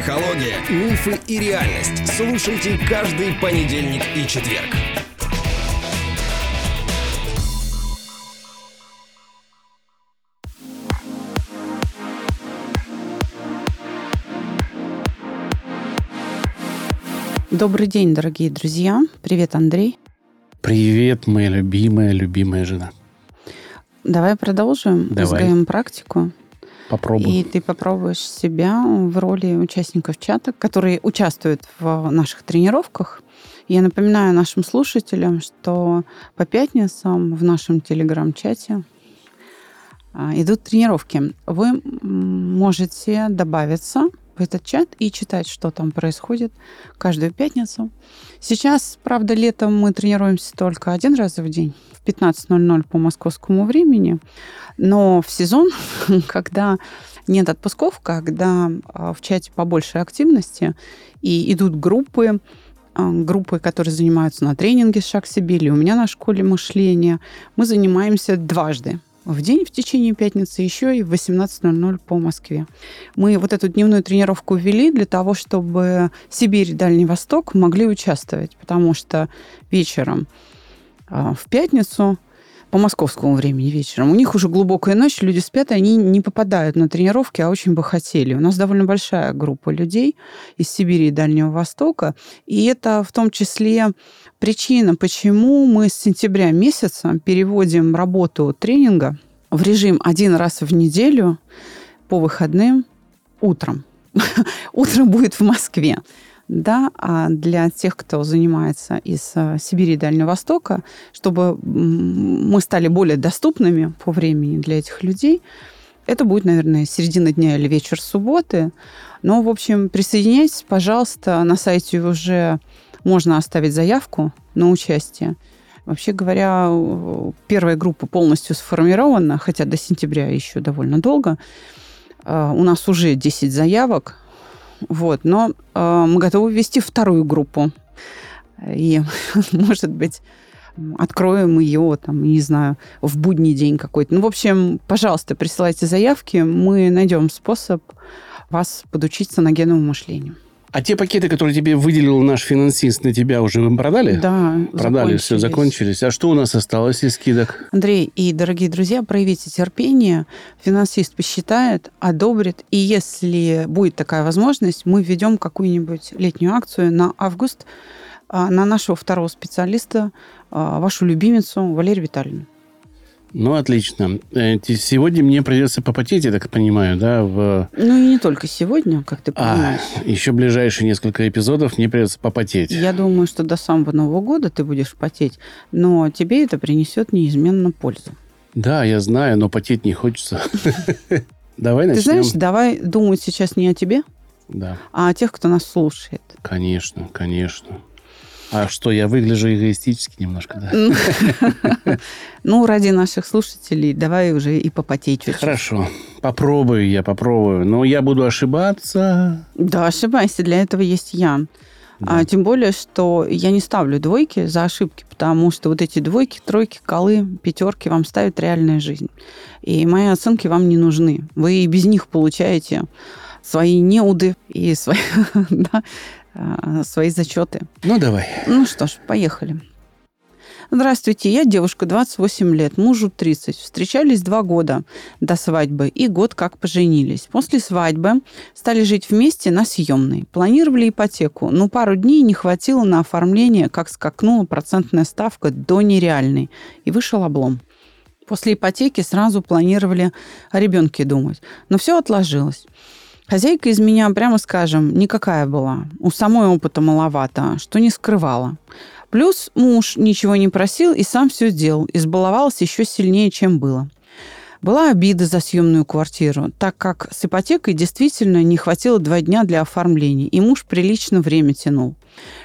Психология, мифы и реальность. Слушайте каждый понедельник и четверг. Добрый день, дорогие друзья. Привет, Андрей. Привет, моя любимая, любимая жена. Давай продолжим. Давай. Изгаем практику. Попробуй. И ты попробуешь себя в роли участников чата, которые участвуют в наших тренировках. Я напоминаю нашим слушателям, что по пятницам в нашем телеграм-чате а, идут тренировки. Вы можете добавиться этот чат и читать, что там происходит каждую пятницу. Сейчас, правда, летом мы тренируемся только один раз в день в 15.00 по московскому времени, но в сезон, когда нет отпусков, когда а, в чате побольше активности и идут группы, а, группы, которые занимаются на тренинге «Шаг себе» или у меня на школе мышления, мы занимаемся дважды в день в течение пятницы, еще и в 18.00 по Москве. Мы вот эту дневную тренировку ввели для того, чтобы Сибирь и Дальний Восток могли участвовать, потому что вечером а, в пятницу по московскому времени вечером. У них уже глубокая ночь, люди спят, и они не попадают на тренировки, а очень бы хотели. У нас довольно большая группа людей из Сибири и Дальнего Востока, и это в том числе причина, почему мы с сентября месяца переводим работу тренинга в режим один раз в неделю по выходным утром. Утром будет в Москве да, а для тех, кто занимается из э, Сибири и Дальнего Востока, чтобы мы стали более доступными по времени для этих людей, это будет, наверное, середина дня или вечер субботы. Но, в общем, присоединяйтесь, пожалуйста. На сайте уже можно оставить заявку на участие. Вообще говоря, первая группа полностью сформирована, хотя до сентября еще довольно долго. Э, у нас уже 10 заявок. Вот, но э, мы готовы ввести вторую группу. И, может быть, откроем ее, там, не знаю, в будний день какой-то. Ну, в общем, пожалуйста, присылайте заявки, мы найдем способ вас подучить саногенному мышлению. А те пакеты, которые тебе выделил наш финансист, на тебя уже вы продали? Да, Продали, все, закончились. А что у нас осталось из скидок? Андрей и дорогие друзья, проявите терпение. Финансист посчитает, одобрит. И если будет такая возможность, мы введем какую-нибудь летнюю акцию на август а, на нашего второго специалиста, а, вашу любимицу Валерию Витальевну. Ну, отлично. Э, сегодня мне придется попотеть, я так понимаю, да? В... Ну, и не только сегодня, как ты понимаешь. А, еще ближайшие несколько эпизодов мне придется попотеть. Я думаю, что до самого Нового года ты будешь потеть, но тебе это принесет неизменно пользу. Да, я знаю, но потеть не хочется. Давай начнем. Ты знаешь, давай думать сейчас не о тебе, да. а о тех, кто нас слушает. Конечно, конечно. А что, я выгляжу эгоистически немножко, да? Ну, ради наших слушателей давай уже и попотей чуть-чуть. Хорошо. Попробую я, попробую. Но я буду ошибаться. Да, ошибайся. Для этого есть я. Да. А, тем более, что я не ставлю двойки за ошибки, потому что вот эти двойки, тройки, колы, пятерки вам ставит реальная жизнь. И мои оценки вам не нужны. Вы и без них получаете свои неуды и свои, да, а, свои зачеты. Ну, давай. Ну что ж, поехали. Здравствуйте, я девушка, 28 лет, мужу 30. Встречались два года до свадьбы и год как поженились. После свадьбы стали жить вместе на съемной. Планировали ипотеку, но пару дней не хватило на оформление, как скакнула процентная ставка до нереальной. И вышел облом. После ипотеки сразу планировали о ребенке думать. Но все отложилось. Хозяйка из меня, прямо скажем, никакая была. У самой опыта маловато, что не скрывала. Плюс муж ничего не просил и сам все сделал. Избаловался еще сильнее, чем было. Была обида за съемную квартиру, так как с ипотекой действительно не хватило два дня для оформления, и муж прилично время тянул.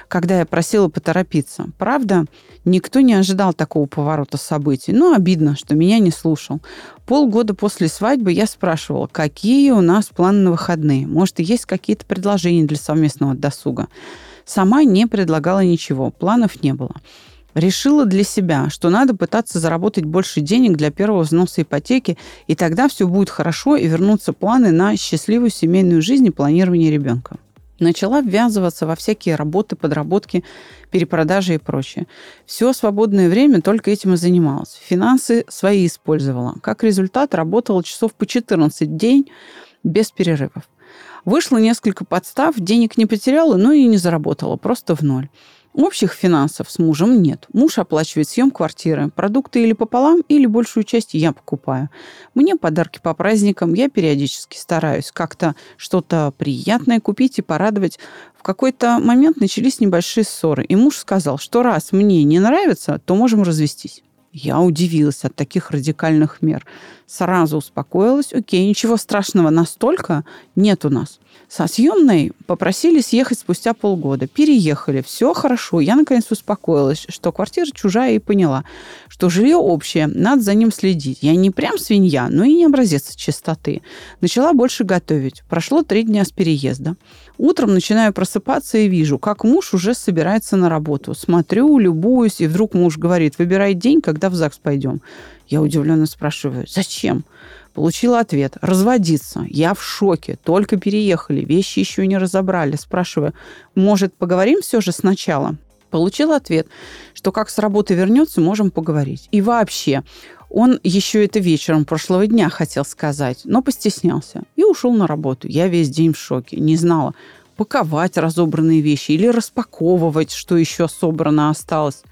Когда я просила поторопиться. Правда, никто не ожидал такого поворота событий, но обидно, что меня не слушал. Полгода после свадьбы я спрашивала, какие у нас планы на выходные. Может, есть какие-то предложения для совместного досуга. Сама не предлагала ничего, планов не было решила для себя, что надо пытаться заработать больше денег для первого взноса ипотеки, и тогда все будет хорошо, и вернутся планы на счастливую семейную жизнь и планирование ребенка. Начала ввязываться во всякие работы, подработки, перепродажи и прочее. Все свободное время только этим и занималась. Финансы свои использовала. Как результат, работала часов по 14 в день без перерывов. Вышло несколько подстав, денег не потеряла, но и не заработала, просто в ноль. Общих финансов с мужем нет. Муж оплачивает съем квартиры. Продукты или пополам, или большую часть я покупаю. Мне подарки по праздникам. Я периодически стараюсь как-то что-то приятное купить и порадовать. В какой-то момент начались небольшие ссоры. И муж сказал, что раз мне не нравится, то можем развестись. Я удивилась от таких радикальных мер. Сразу успокоилась. Окей, ничего страшного настолько нет у нас. Со съемной попросили съехать спустя полгода. Переехали. Все хорошо. Я, наконец, успокоилась, что квартира чужая и поняла, что жилье общее, надо за ним следить. Я не прям свинья, но и не образец чистоты. Начала больше готовить. Прошло три дня с переезда. Утром начинаю просыпаться и вижу, как муж уже собирается на работу. Смотрю, любуюсь, и вдруг муж говорит, выбирай день, когда в ЗАГС пойдем. Я удивленно спрашиваю, зачем? Получила ответ. Разводиться. Я в шоке. Только переехали. Вещи еще не разобрали. Спрашиваю, может, поговорим все же сначала? Получил ответ, что как с работы вернется, можем поговорить. И вообще, он еще это вечером прошлого дня хотел сказать, но постеснялся и ушел на работу. Я весь день в шоке. Не знала, паковать разобранные вещи или распаковывать, что еще собрано осталось.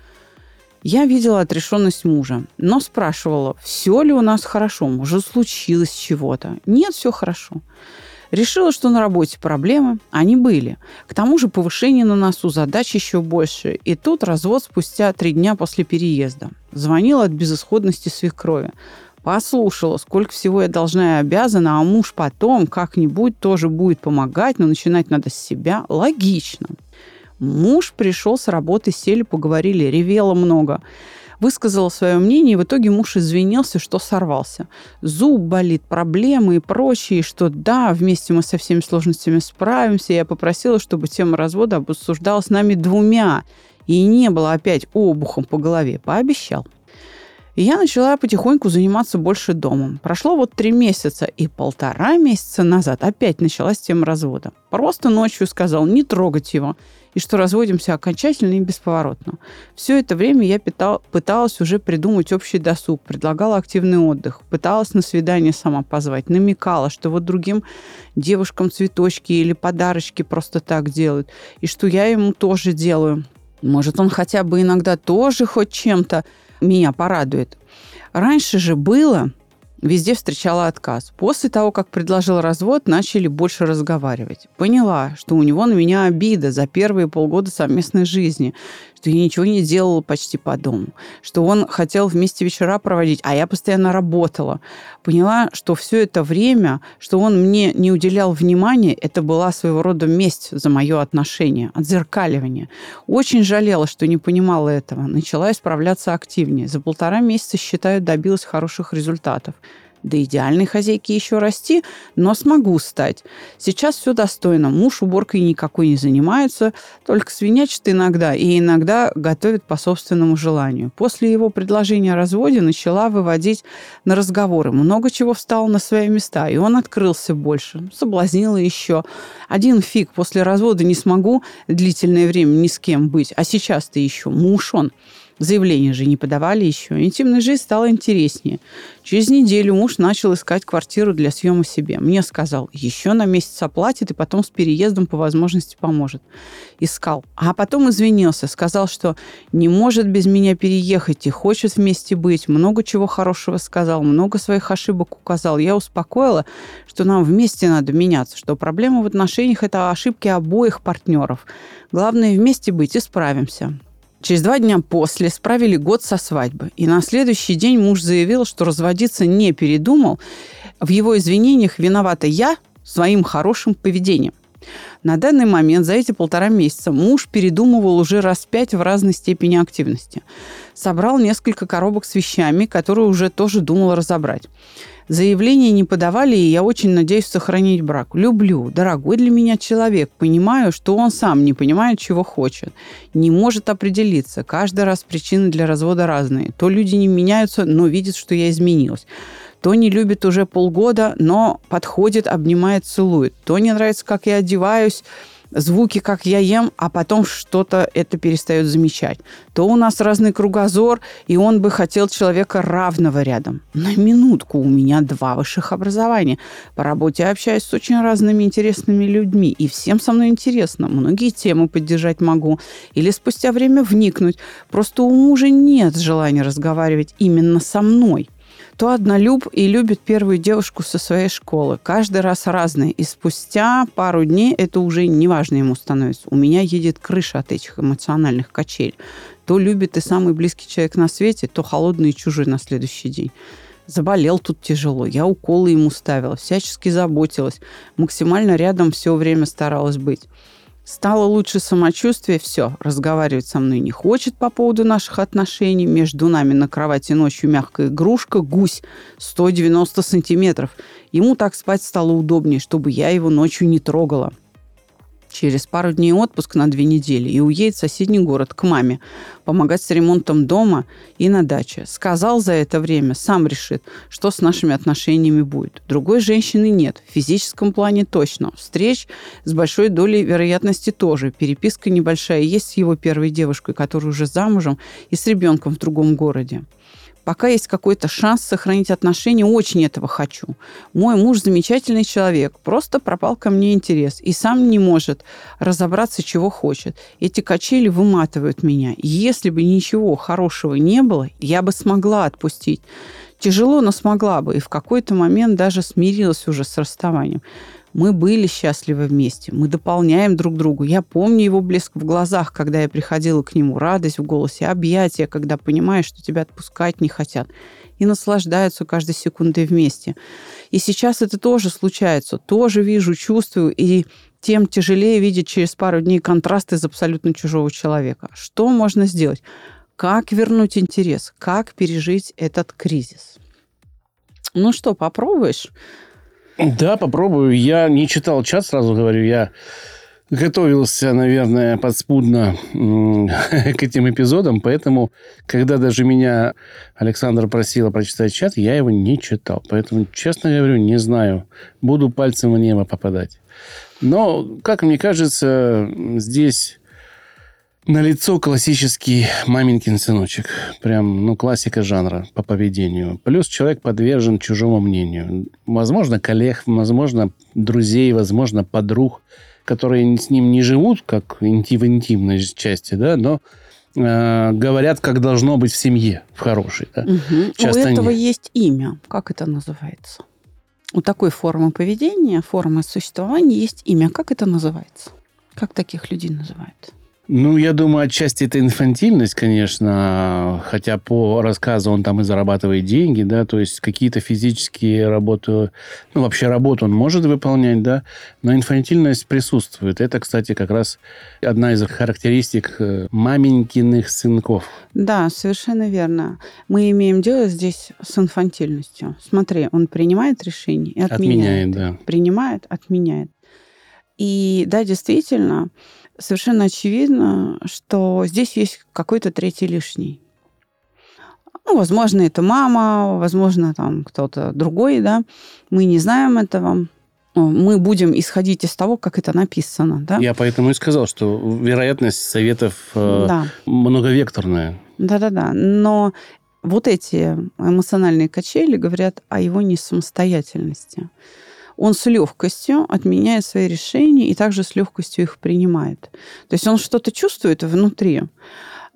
Я видела отрешенность мужа, но спрашивала, все ли у нас хорошо, может, случилось чего-то. Нет, все хорошо. Решила, что на работе проблемы, они были. К тому же повышение на носу, задач еще больше. И тут развод спустя три дня после переезда. Звонила от безысходности свекрови. Послушала, сколько всего я должна и обязана, а муж потом как-нибудь тоже будет помогать, но начинать надо с себя. Логично. Муж пришел с работы, сели, поговорили, ревела много. Высказала свое мнение, и в итоге муж извинился, что сорвался. Зуб болит, проблемы и прочее, что да, вместе мы со всеми сложностями справимся. Я попросила, чтобы тема развода обсуждалась нами двумя, и не было опять обухом по голове. Пообещал. И я начала потихоньку заниматься больше домом. Прошло вот три месяца, и полтора месяца назад опять началась тема развода. Просто ночью сказал не трогать его и что разводимся окончательно и бесповоротно. Все это время я питал, пыталась уже придумать общий досуг, предлагала активный отдых, пыталась на свидание сама позвать, намекала, что вот другим девушкам цветочки или подарочки просто так делают, и что я ему тоже делаю. Может, он хотя бы иногда тоже хоть чем-то меня порадует. Раньше же было, Везде встречала отказ. После того, как предложил развод, начали больше разговаривать. Поняла, что у него на меня обида за первые полгода совместной жизни, что я ничего не делала почти по дому, что он хотел вместе вечера проводить, а я постоянно работала. Поняла, что все это время, что он мне не уделял внимания, это была своего рода месть за мое отношение, отзеркаливание. Очень жалела, что не понимала этого. Начала исправляться активнее. За полтора месяца, считаю, добилась хороших результатов. До идеальной хозяйки еще расти, но смогу стать. Сейчас все достойно. Муж уборкой никакой не занимается, только свинячит иногда и иногда готовит по собственному желанию. После его предложения о разводе начала выводить на разговоры. Много чего встало на свои места, и он открылся больше. Соблазнила еще. Один фиг, после развода не смогу длительное время ни с кем быть. А сейчас-то еще муж он. Заявление же не подавали еще. Интимная жизнь стала интереснее. Через неделю муж начал искать квартиру для съема себе. Мне сказал, еще на месяц оплатит и потом с переездом по возможности поможет. Искал. А потом извинился. Сказал, что не может без меня переехать и хочет вместе быть. Много чего хорошего сказал, много своих ошибок указал. Я успокоила, что нам вместе надо меняться, что проблема в отношениях – это ошибки обоих партнеров. Главное вместе быть и справимся. Через два дня после справили год со свадьбы. И на следующий день муж заявил, что разводиться не передумал. В его извинениях виновата я своим хорошим поведением. На данный момент за эти полтора месяца муж передумывал уже раз пять в разной степени активности. Собрал несколько коробок с вещами, которые уже тоже думал разобрать. Заявления не подавали, и я очень надеюсь сохранить брак. Люблю, дорогой для меня человек. Понимаю, что он сам не понимает, чего хочет. Не может определиться. Каждый раз причины для развода разные. То люди не меняются, но видят, что я изменилась. То не любит уже полгода, но подходит, обнимает, целует. То не нравится, как я одеваюсь, звуки, как я ем, а потом что-то это перестает замечать. То у нас разный кругозор, и он бы хотел человека равного рядом. На минутку у меня два высших образования. По работе общаюсь с очень разными интересными людьми, и всем со мной интересно. Многие темы поддержать могу. Или спустя время вникнуть. Просто у мужа нет желания разговаривать именно со мной то однолюб и любит первую девушку со своей школы. Каждый раз разный. И спустя пару дней это уже неважно ему становится. У меня едет крыша от этих эмоциональных качелей. То любит и самый близкий человек на свете, то холодный и чужой на следующий день. Заболел тут тяжело. Я уколы ему ставила, всячески заботилась. Максимально рядом все время старалась быть. Стало лучше самочувствие, все, разговаривать со мной не хочет по поводу наших отношений. Между нами на кровати ночью мягкая игрушка, гусь 190 сантиметров. Ему так спать стало удобнее, чтобы я его ночью не трогала через пару дней отпуск на две недели и уедет в соседний город к маме, помогать с ремонтом дома и на даче. Сказал за это время, сам решит, что с нашими отношениями будет. Другой женщины нет, в физическом плане точно. Встреч с большой долей вероятности тоже. Переписка небольшая есть с его первой девушкой, которая уже замужем и с ребенком в другом городе пока есть какой-то шанс сохранить отношения, очень этого хочу. Мой муж замечательный человек, просто пропал ко мне интерес и сам не может разобраться, чего хочет. Эти качели выматывают меня. Если бы ничего хорошего не было, я бы смогла отпустить. Тяжело, но смогла бы. И в какой-то момент даже смирилась уже с расставанием. Мы были счастливы вместе, мы дополняем друг другу. Я помню его блеск в глазах, когда я приходила к нему, радость в голосе, объятия, когда понимаешь, что тебя отпускать не хотят. И наслаждаются каждой секундой вместе. И сейчас это тоже случается. Тоже вижу, чувствую, и тем тяжелее видеть через пару дней контраст из абсолютно чужого человека. Что можно сделать? Как вернуть интерес? Как пережить этот кризис? Ну что, попробуешь? Да, попробую. Я не читал чат, сразу говорю. Я готовился, наверное, подспудно к этим эпизодам, поэтому, когда даже меня Александр просила прочитать чат, я его не читал. Поэтому, честно говорю, не знаю. Буду пальцем в небо попадать. Но, как мне кажется, здесь на лицо классический маменькин сыночек. Прям, ну, классика жанра по поведению. Плюс человек подвержен чужому мнению. Возможно, коллег, возможно, друзей, возможно, подруг, которые с ним не живут, как в интимной части, да, но э, говорят, как должно быть в семье, в хорошей. Да? Угу. Часто У этого не... есть имя. Как это называется? У такой формы поведения, формы существования есть имя. Как это называется? Как таких людей называют? Ну, я думаю, отчасти это инфантильность, конечно, хотя по рассказу он там и зарабатывает деньги, да, то есть какие-то физические работы, ну, вообще работу он может выполнять, да, но инфантильность присутствует. Это, кстати, как раз одна из характеристик э, маменькиных сынков. Да, совершенно верно. Мы имеем дело здесь с инфантильностью. Смотри, он принимает решение и отменяет. Отменяет, да. Принимает, отменяет. И да, действительно, совершенно очевидно, что здесь есть какой-то третий лишний. Ну, возможно, это мама, возможно, там кто-то другой, да. Мы не знаем этого. Мы будем исходить из того, как это написано, да. Я поэтому и сказал, что вероятность советов э, да. многовекторная. Да-да-да. Но вот эти эмоциональные качели говорят о его несамостоятельности он с легкостью отменяет свои решения и также с легкостью их принимает. То есть он что-то чувствует внутри,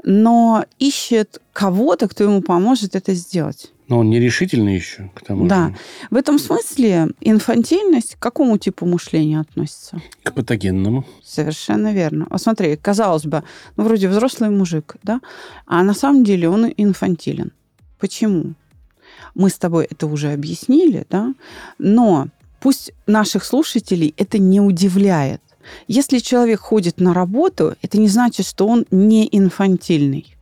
но ищет кого-то, кто ему поможет это сделать. Но он нерешительный еще к тому Да. Же. В этом смысле инфантильность к какому типу мышления относится? К патогенному. Совершенно верно. Вот смотри, казалось бы, ну, вроде взрослый мужик, да? А на самом деле он инфантилен. Почему? Мы с тобой это уже объяснили, да? Но Пусть наших слушателей это не удивляет. Если человек ходит на работу, это не значит, что он не инфантильный.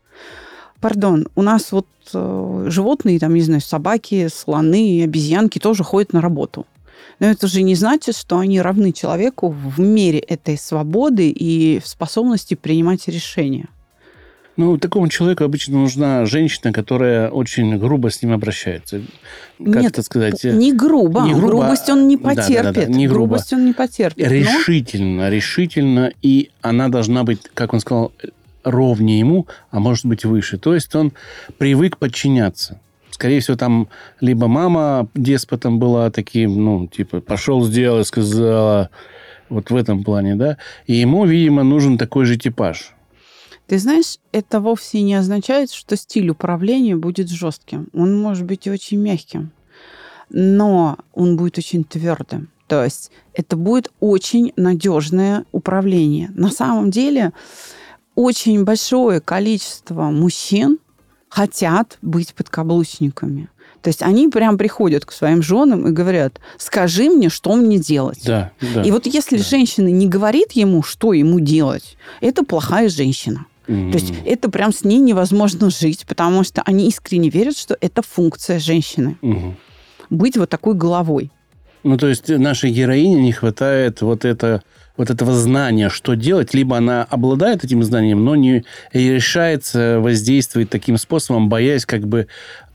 Пардон, у нас вот э, животные, там, не знаю, собаки, слоны, обезьянки тоже ходят на работу. Но это же не значит, что они равны человеку в мере этой свободы и в способности принимать решения. Ну, такому человеку обычно нужна женщина, которая очень грубо с ним обращается. Как Нет, это сказать? Не грубо. Не грубо, Грубость он не да, да, да, потерпит. да, не грубо. Грубость он не потерпит. Но- Решительно, решительно. И она должна быть, как он сказал, ровнее ему, а может быть выше. То есть он привык подчиняться. Скорее всего, там либо мама деспотом была таким, ну, типа, пошел, сделал, сказала. Вот в этом плане, да. И ему, видимо, нужен такой же типаж. Ты знаешь, это вовсе не означает, что стиль управления будет жестким. Он может быть и очень мягким, но он будет очень твердым. То есть это будет очень надежное управление. На самом деле очень большое количество мужчин хотят быть подкаблучниками. То есть они прям приходят к своим женам и говорят, скажи мне, что мне делать. Да, да. И вот если Да. женщина не говорит ему, что ему делать, это плохая женщина. М. То есть это прям с ней невозможно жить, потому что они искренне верят, что это функция женщины. Мгм. Быть вот такой головой. Ну, то есть нашей героине не хватает вот, это, вот этого знания, что делать. Либо она обладает этим знанием, но не решается воздействовать таким способом, боясь как бы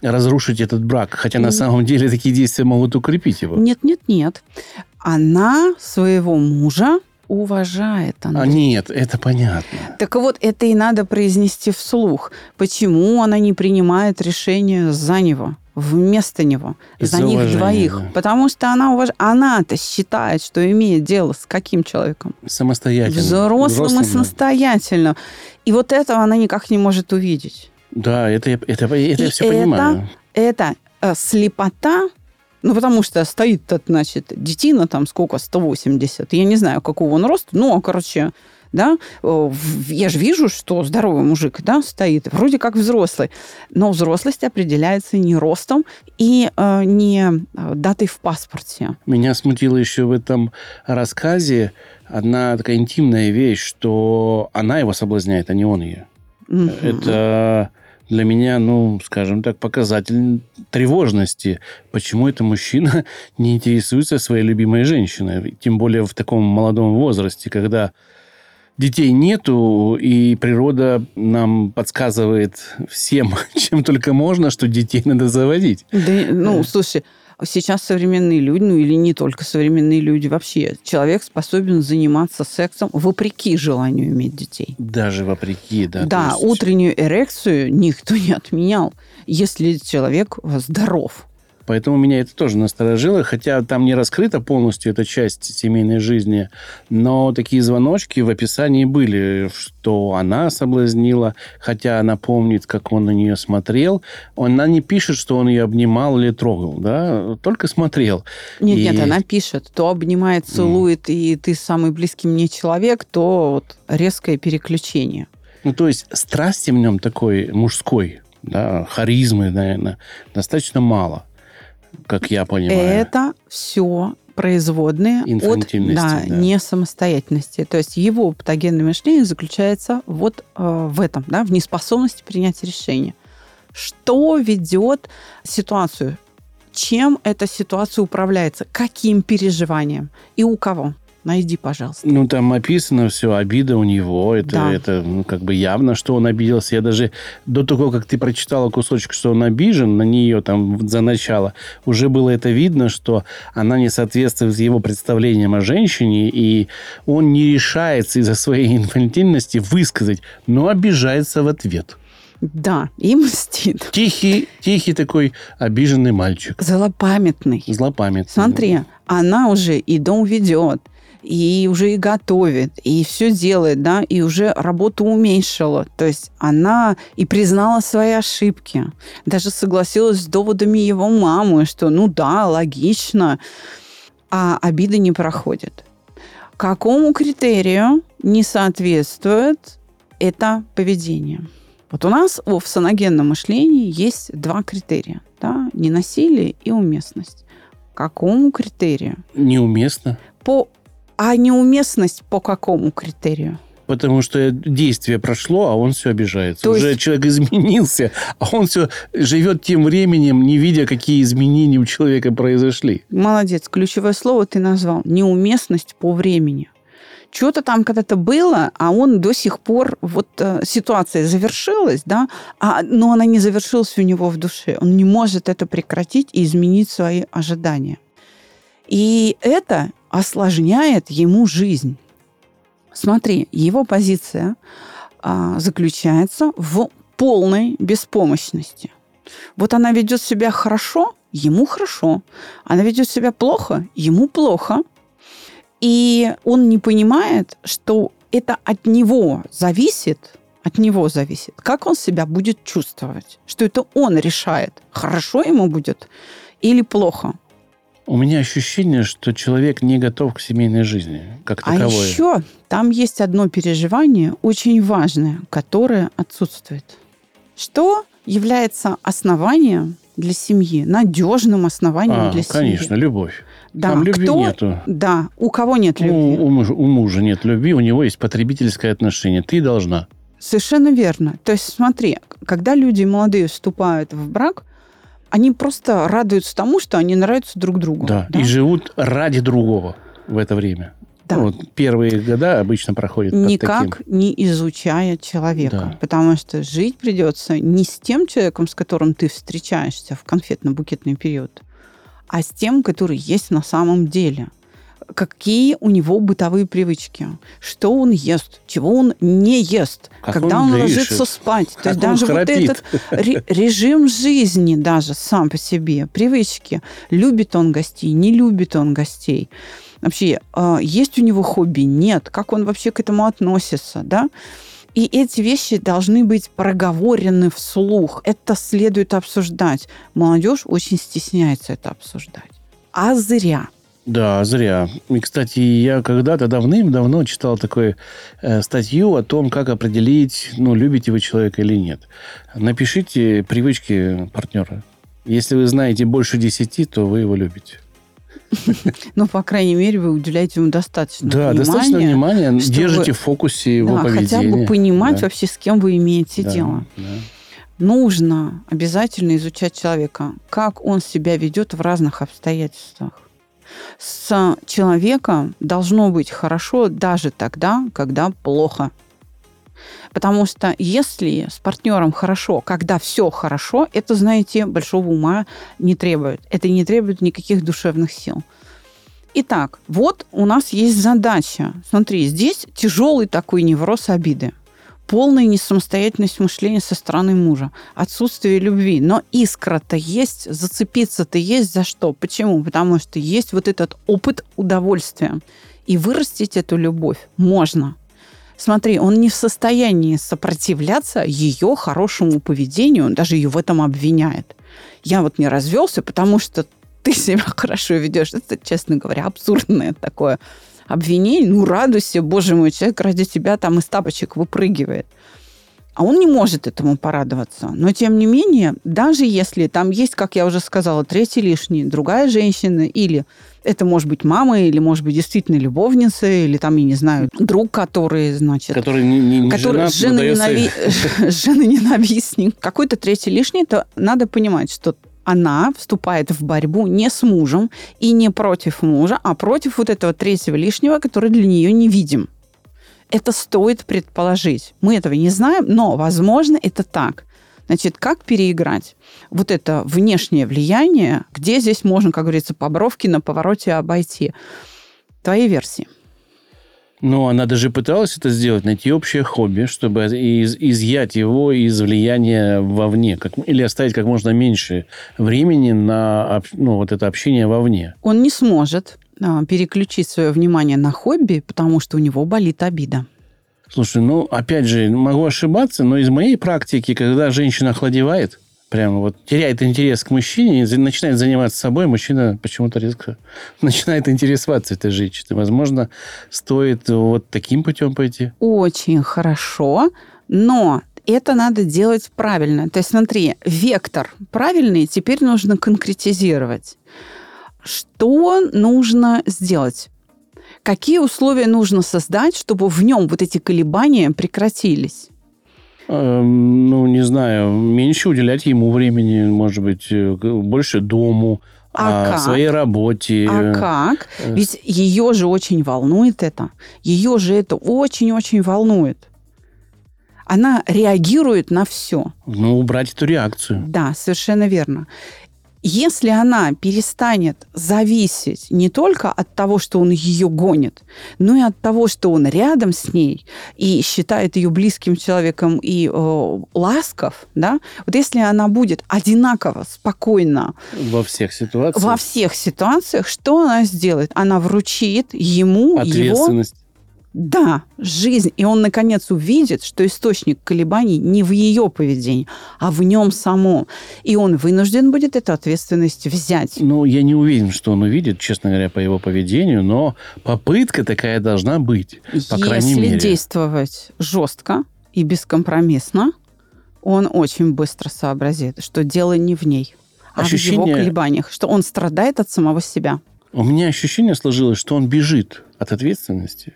разрушить этот брак. Хотя на Мгм. самом деле такие действия могут укрепить его. Нет, нет, нет. Она своего мужа уважает. А Андрей. нет, это понятно. Так вот, это и надо произнести вслух. Почему она не принимает решение за него, вместо него, Из-за за них уважения, двоих? да. Потому что она уваж... она-то считает, что имеет дело с каким человеком? Самостоятельно. Взрослым, и да. самостоятельно. И вот этого она никак не может увидеть. Да, это, это, это я И все это- понимаю. Это э, слепота, ну, потому что стоит, значит, детина там сколько, 180. Я не знаю, какого он роста, ну, короче, да, э, я же вижу, что здоровый мужик, да, стоит, вроде как взрослый, но взрослость определяется не ростом и э, не э, датой в паспорте. Меня смутило еще в этом рассказе одна такая интимная вещь, что она его соблазняет, а не он ее. Мгм. Это для меня, ну, скажем так, показатель тревожности. Почему это мужчина не интересуется своей любимой женщиной? Тем более в таком молодом возрасте, когда детей нету, и природа нам подсказывает всем, чем только можно, что детей надо заводить. Да, ну, слушай, сейчас современные люди, ну или не только современные люди, вообще человек способен заниматься сексом вопреки желанию иметь детей. Даже вопреки, да. Да, есть- утреннюю эрекцию никто не отменял, если человек здоров. Поэтому меня это тоже насторожило, хотя там не раскрыта полностью эта часть семейной жизни, но такие звоночки в описании были, что она соблазнила, хотя она помнит, как он на нее смотрел. Она не пишет, что он ее обнимал или трогал, да, только смотрел. Нет, И- нет, она пишет, то обнимает, целует, и ты самый близкий мне человек, то вот резкое переключение. Ну, то есть страсти в нем такой мужской, да, харизмы, наверное, достаточно мало, как я понимаю. Это все производные от да, да. не самостоятельности. То есть его патогенное мышление заключается вот э, в этом, да, в неспособности принять решение. Что ведет ситуацию? Чем эта ситуация управляется? Каким переживанием? И у кого? Найди, пожалуйста. Ну, там описано все, обида у него. Это, Да. это ну, как бы явно, что он обиделся. Я даже до того, как ты прочитала кусочек, что он обижен на нее там за начало, уже было это видно, что она не соответствует его представлениям о женщине, и он не решается из-за своей инфантильности высказать, но обижается в ответ. Да, и мстит. Тихий, тихий такой обиженный мальчик. Злопамятный. Злопамятный. Смотри, она уже и дом ведет, и уже и готовит, и все делает, да, и уже работу уменьшила. То есть она и признала свои ошибки. Даже согласилась с доводами его мамы, что ну да, логично, а обида не проходит. Какому критерию не соответствует это поведение? Вот у нас в саногенном мышлении есть два критерия. Да? Ненасилие и уместность. Какому критерию? Неуместно. По... А неуместность по какому критерию? Потому что действие прошло, а он все обижается. То Уже есть- человек изменился, а он все живет тем временем, не видя, какие изменения у человека произошли. Молодец. Ключевое слово ты назвал. Неуместность по времени. что-то там когда-то было, а он до сих пор, вот э, ситуация завершилась, да, а, но она не завершилась у него в душе. Он не может это прекратить и изменить свои ожидания. И это осложняет ему жизнь. Смотри, его позиция а, заключается в полной беспомощности. Вот она ведет себя хорошо, ему хорошо. Она ведет себя плохо, ему плохо. И он не понимает, что это от него зависит, от него зависит, как он себя будет чувствовать. Что это он решает, хорошо ему будет или плохо. У меня ощущение, что человек не готов к семейной жизни, как таковой. А еще там есть одно переживание очень важное, которое отсутствует. Что является основанием для семьи, надежным основанием а, для семьи? Конечно, любовь. Да, Там любви кто, нету. Да, у кого нет любви? У, у, мужа, у мужа нет любви, у него есть потребительское отношение. Ты должна. Совершенно верно. То есть смотри, когда люди молодые вступают в брак, они просто радуются тому, что они нравятся друг другу. Да, и живут ради другого в это время. Да. Ну, вот первые года обычно проходят Никак таким. не изучая человека. Да. Потому что жить придется не с тем человеком, с которым ты встречаешься в конфетно-букетный период, а с тем, который есть на самом деле. Какие у него бытовые привычки, что он ест, чего он не ест, Как когда он он, дышит, ложится спать. То есть даже вот храпит. этот ре- режим жизни даже сам по себе, привычки. Любит он гостей, не любит он гостей. Вообще, э, есть у него хобби, нет, как он вообще к этому относится, да? И эти вещи должны быть проговорены вслух. Это следует обсуждать. Молодежь очень стесняется это обсуждать. А зря. Да, зря. И, кстати, я когда-то давным-давно читал такую э, статью о том, как определить, ну, любите вы человека или нет. Напишите привычки партнера. Если вы знаете больше десяти, то вы его любите. Ну, по крайней мере, вы уделяете ему достаточно Да, внимания. достаточно внимания, чтобы- держите в фокусе его да, поведения. хотя бы понимать Да, вообще, с кем вы имеете да, дело. да. Нужно обязательно изучать человека, как он себя ведет в разных обстоятельствах. С человеком должно быть хорошо даже тогда, когда плохо. Потому что если с партнером хорошо, когда все хорошо, это, знаете, большого ума не требует. Это не требует никаких душевных сил. Итак, вот у нас есть задача. Смотри, здесь тяжелый такой невроз обиды. Полная несамостоятельность мышления со стороны мужа. Отсутствие любви. Но искра-то есть, зацепиться-то есть за что. Почему? Потому что есть вот этот опыт удовольствия. И вырастить эту любовь можно. Смотри, он не в состоянии сопротивляться ее хорошему поведению, он даже ее в этом обвиняет. Я вот не развелся, потому что ты себя хорошо ведешь. Это, честно говоря, абсурдное такое обвинение. Ну, радуйся, боже мой, человек ради тебя там из тапочек выпрыгивает. А он не может этому порадоваться. Но, тем не менее, даже если там есть, как я уже сказала, третий лишний, другая женщина, или это может быть мама, или может быть действительно любовница, или там, я не знаю, друг, который, значит... Который не, не, не который женат, но дает совет. жена ненавистник. Какой-то третий лишний, то надо понимать, что она вступает в борьбу не с мужем и не против мужа, а против вот этого третьего лишнего, который для нее невидим. Это стоит предположить. Мы этого не знаем, но, возможно, это так. Значит, как переиграть вот это внешнее влияние, где здесь можно, как говорится, по бровке на повороте обойти? Твои версии. Ну, она даже пыталась это сделать, найти общее хобби, чтобы из, изъять его из влияния вовне, как, или оставить как можно меньше времени на ну, вот это общение вовне. Он не сможет а, переключить свое внимание на хобби, потому что у него болит обида. Слушай, ну, опять же, могу ошибаться, но из моей практики, когда женщина охладевает, прямо вот теряет интерес к мужчине и начинает заниматься собой, мужчина почему-то резко начинает интересоваться этой женщиной. Возможно, стоит вот таким путем пойти. Очень хорошо, но это надо делать правильно. То есть смотри, вектор правильный, теперь нужно конкретизировать. Что нужно сделать? Какие условия нужно создать, чтобы в нем вот эти колебания прекратились? Эм, Ну, не знаю, меньше уделять ему времени, может быть, э, больше дому, А о как? своей работе. А как? э, Ведь ее же очень волнует это. Ее же это очень-очень волнует. Она реагирует на все. Ну, убрать эту реакцию. Да, совершенно верно. Если она перестанет зависеть не только от того, что он ее гонит, но и от того, что он рядом с ней и считает ее близким человеком и э, ласков, да, вот если она будет одинаково спокойна Во всех ситуациях. во всех ситуациях, что она сделает? Она вручит ему его. Да, жизнь. И он, наконец, увидит, что источник колебаний не в ее поведении, а в нем самом. И он вынужден будет эту ответственность взять. Ну, я не уверен, что он увидит, честно говоря, по его поведению, но попытка такая должна быть, по крайней Если мере. действовать жестко и бескомпромиссно, он очень быстро сообразит, что дело не в ней, а в его Ощущение- колебаниях, что он страдает от самого себя. У меня ощущение сложилось, что он бежит от ответственности.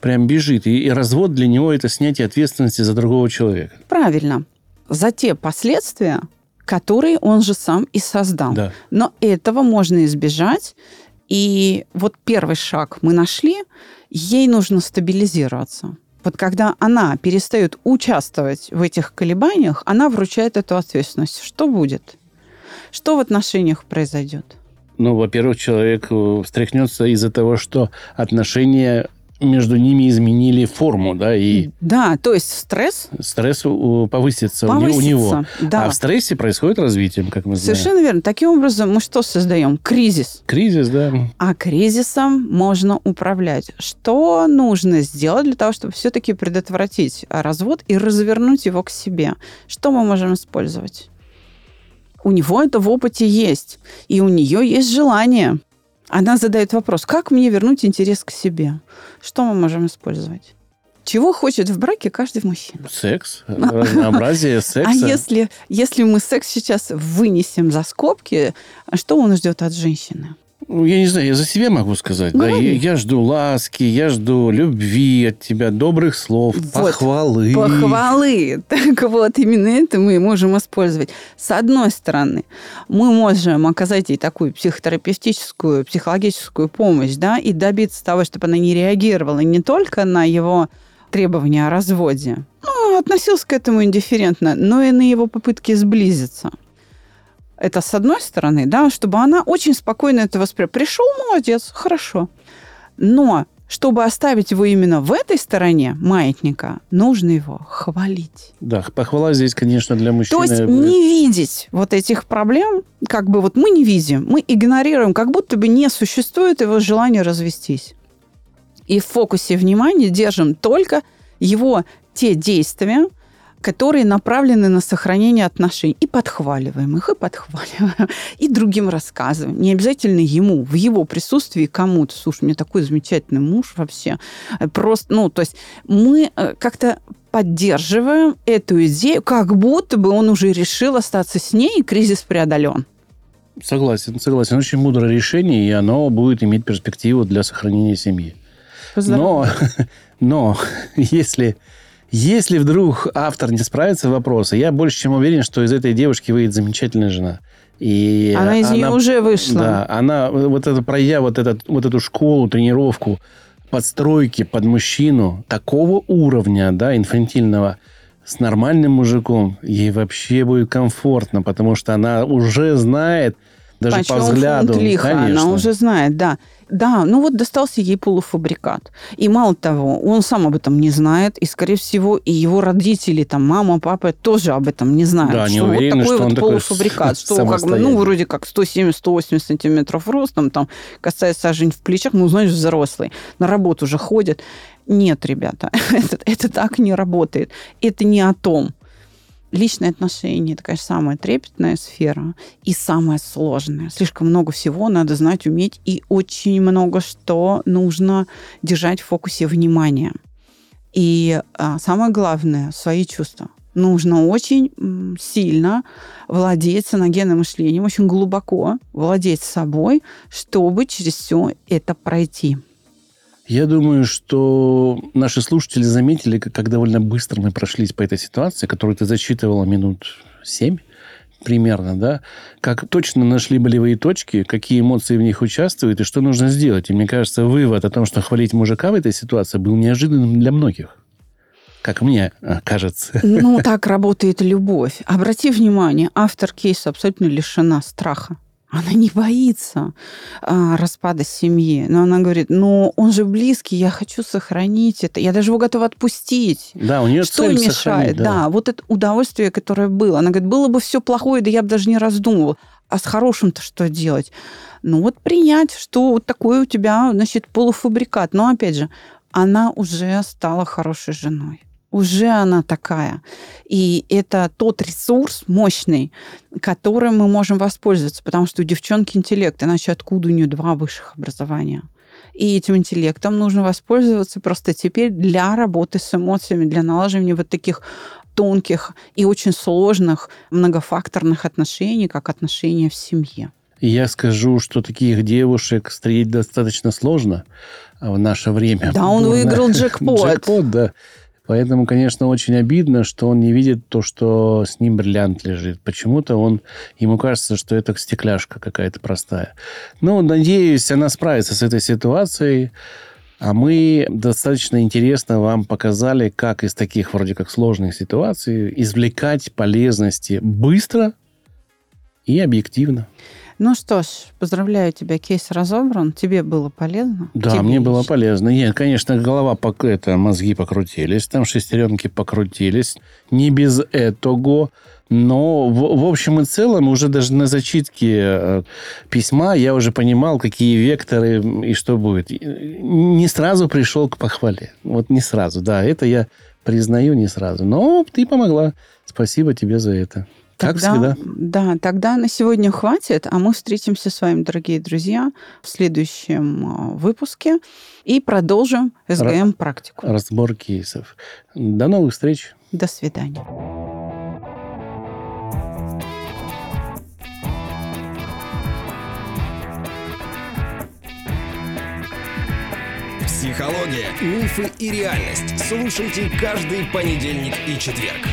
Прям бежит. И, и развод для него это снятие ответственности за другого человека. Правильно. За те последствия, которые он же сам и создал. Да. Но этого можно избежать. И вот первый шаг мы нашли, ей нужно стабилизироваться. Вот когда она перестает участвовать в этих колебаниях, она вручает эту ответственность. Что будет? Что в отношениях произойдет? Ну, во-первых, человек э, встряхнется из-за того, что отношения между ними изменили форму, да, и Да, то есть стресс стресс повысится, повысится. у него. Да. А в стрессе происходит развитие, как мы знаем. Совершенно верно. Таким образом, мы что создаем? Кризис. Кризис, да. А кризисом можно управлять. Что нужно сделать для того, чтобы все-таки предотвратить развод и развернуть его к себе? Что мы можем использовать? У него это в опыте есть, и у нее есть желание. Она задает вопрос, как мне вернуть интерес к себе? Что мы можем использовать? Чего хочет в браке каждый мужчина? Секс, разнообразие секса. А если, если мы секс сейчас вынесем за скобки, что он ждет от женщины? Ну, я не знаю, я за себя могу сказать. Да, я, я жду ласки, я жду любви от тебя, добрых слов, Вот. похвалы. Похвалы. Так вот, именно это мы можем использовать. С одной стороны, мы можем оказать ей такую психотерапевтическую, психологическую помощь, да, и добиться того, чтобы она не реагировала не только на его требования о разводе, ну, относился к этому индифферентно, но и на его попытки сблизиться. Это с одной стороны, да, чтобы она очень спокойно это восприняла. Пришел, молодец, хорошо. Но чтобы оставить его именно в этой стороне маятника, нужно его хвалить. Да, похвала здесь, конечно, для мужчины. То есть не видеть вот этих проблем, как бы вот мы не видим, мы игнорируем, как будто бы не существует его желания развестись. И в фокусе внимания держим только его те действия, которые направлены на сохранение отношений. И подхваливаем их, и подхваливаем, и другим рассказываем. Не обязательно ему, в его присутствии кому-то. Слушай, у меня такой замечательный муж вообще. Просто, ну, то есть мы э, как-то поддерживаем эту идею, как будто бы он уже решил остаться с ней, и кризис преодолен. Согласен, согласен. Очень мудрое решение, и оно будет иметь перспективу для сохранения семьи. Но, но если, если вдруг автор не справится с вопросом, я больше чем уверен, что из этой девушки выйдет замечательная жена. И Она из нее уже вышла. Да, она вот это пройдя вот, этот, вот эту школу, тренировку подстройки под мужчину такого уровня, да, инфантильного, с нормальным мужиком, ей вообще будет комфортно, потому что она уже знает, даже Почем по взгляду, лиха, конечно. она уже знает, да. Да, ну вот достался ей полуфабрикат. И мало того, он сам об этом не знает, и, скорее всего, и его родители, там, мама, папа тоже об этом не знают. Да, что уверены, вот такой что он вот такой полуфабрикат, что как бы, ну, вроде как 170-180 сантиметров ростом, там, касается сажень в плечах, ну, знаешь, взрослый, на работу уже ходит. Нет, ребята, это, это так не работает. Это не о том. Личные отношения – это, конечно, самая трепетная сфера и самая сложная. Слишком много всего надо знать, уметь, и очень много что нужно держать в фокусе внимания. И а, самое главное – свои чувства. Нужно очень сильно владеть саногенным мышлением, очень глубоко владеть собой, чтобы через все это пройти. Я думаю, что наши слушатели заметили, как, довольно быстро мы прошлись по этой ситуации, которую ты зачитывала минут семь, примерно, да, как точно нашли болевые точки, какие эмоции в них участвуют и что нужно сделать. И мне кажется, вывод о том, что хвалить мужика в этой ситуации был неожиданным для многих. Как мне а, кажется. Ну, так работает любовь. Обрати внимание, автор кейса абсолютно лишена страха. Она не боится а, распада семьи. Но она говорит, ну, он же близкий, я хочу сохранить это. Я даже его готова отпустить. Да, у нее Что цель мешает? Да. да, вот это удовольствие, которое было. Она говорит, было бы все плохое, да я бы даже не раздумывала. А с хорошим-то что делать? Ну, вот принять, что вот такой у тебя, значит, полуфабрикат. Но, опять же, она уже стала хорошей женой уже она такая. И это тот ресурс мощный, которым мы можем воспользоваться, потому что у девчонки интеллект, иначе откуда у нее два высших образования? И этим интеллектом нужно воспользоваться просто теперь для работы с эмоциями, для налаживания вот таких тонких и очень сложных многофакторных отношений, как отношения в семье. Я скажу, что таких девушек встретить достаточно сложно в наше время. Да, он выиграл джекпот. Джекпот, да. Поэтому, конечно, очень обидно, что он не видит то, что с ним бриллиант лежит. Почему-то он, ему кажется, что это стекляшка какая-то простая. Ну, надеюсь, она справится с этой ситуацией. А мы достаточно интересно вам показали, как из таких вроде как сложных ситуаций извлекать полезности быстро и объективно. Ну что ж, поздравляю тебя, кейс разобран. Тебе было полезно? Да, Тебе мне лично. было полезно. Нет, конечно, голова, это, мозги покрутились, там шестеренки покрутились. Не без этого. Но в, в общем и целом уже даже на зачитке э, письма я уже понимал, какие векторы и что будет. Не сразу пришел к похвале. Вот не сразу, да, это я признаю не сразу. Но ты помогла. Спасибо тебе за это. Как тогда, всегда. Да, тогда на сегодня хватит, а мы встретимся с вами, дорогие друзья, в следующем а, выпуске и продолжим СГМ-практику. Разбор кейсов. До новых встреч. До свидания. Психология, мифы и реальность. Слушайте каждый понедельник и четверг.